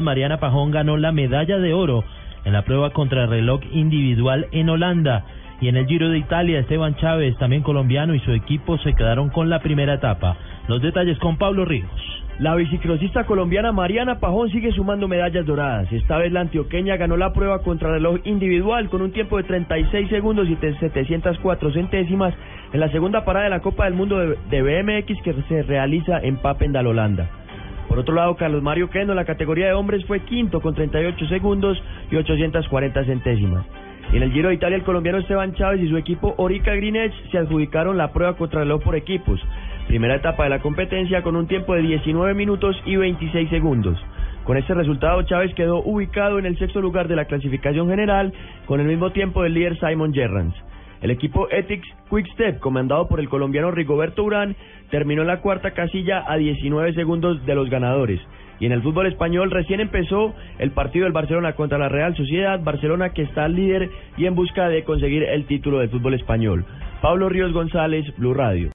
Mariana Pajón ganó la medalla de oro en la prueba contra reloj individual en Holanda. Y en el Giro de Italia, Esteban Chávez, también colombiano, y su equipo se quedaron con la primera etapa. Los detalles con Pablo Ríos. La biciclosista colombiana Mariana Pajón sigue sumando medallas doradas. Esta vez la antioqueña ganó la prueba contra reloj individual con un tiempo de 36 segundos y 704 centésimas en la segunda parada de la Copa del Mundo de BMX que se realiza en Papendal, Holanda. Por otro lado, Carlos Mario Queno en la categoría de hombres fue quinto con 38 segundos y 840 centésimas. En el Giro de Italia, el colombiano Esteban Chávez y su equipo Orica Green Edge se adjudicaron la prueba contra reloj por equipos. Primera etapa de la competencia con un tiempo de 19 minutos y 26 segundos. Con este resultado, Chávez quedó ubicado en el sexto lugar de la clasificación general con el mismo tiempo del líder Simon Gerrans. El equipo Ethics Quick Step, comandado por el colombiano Rigoberto Urán, terminó en la cuarta casilla a 19 segundos de los ganadores. Y en el fútbol español recién empezó el partido del Barcelona contra la Real Sociedad, Barcelona que está líder y en busca de conseguir el título del fútbol español. Pablo Ríos González, Blue Radio.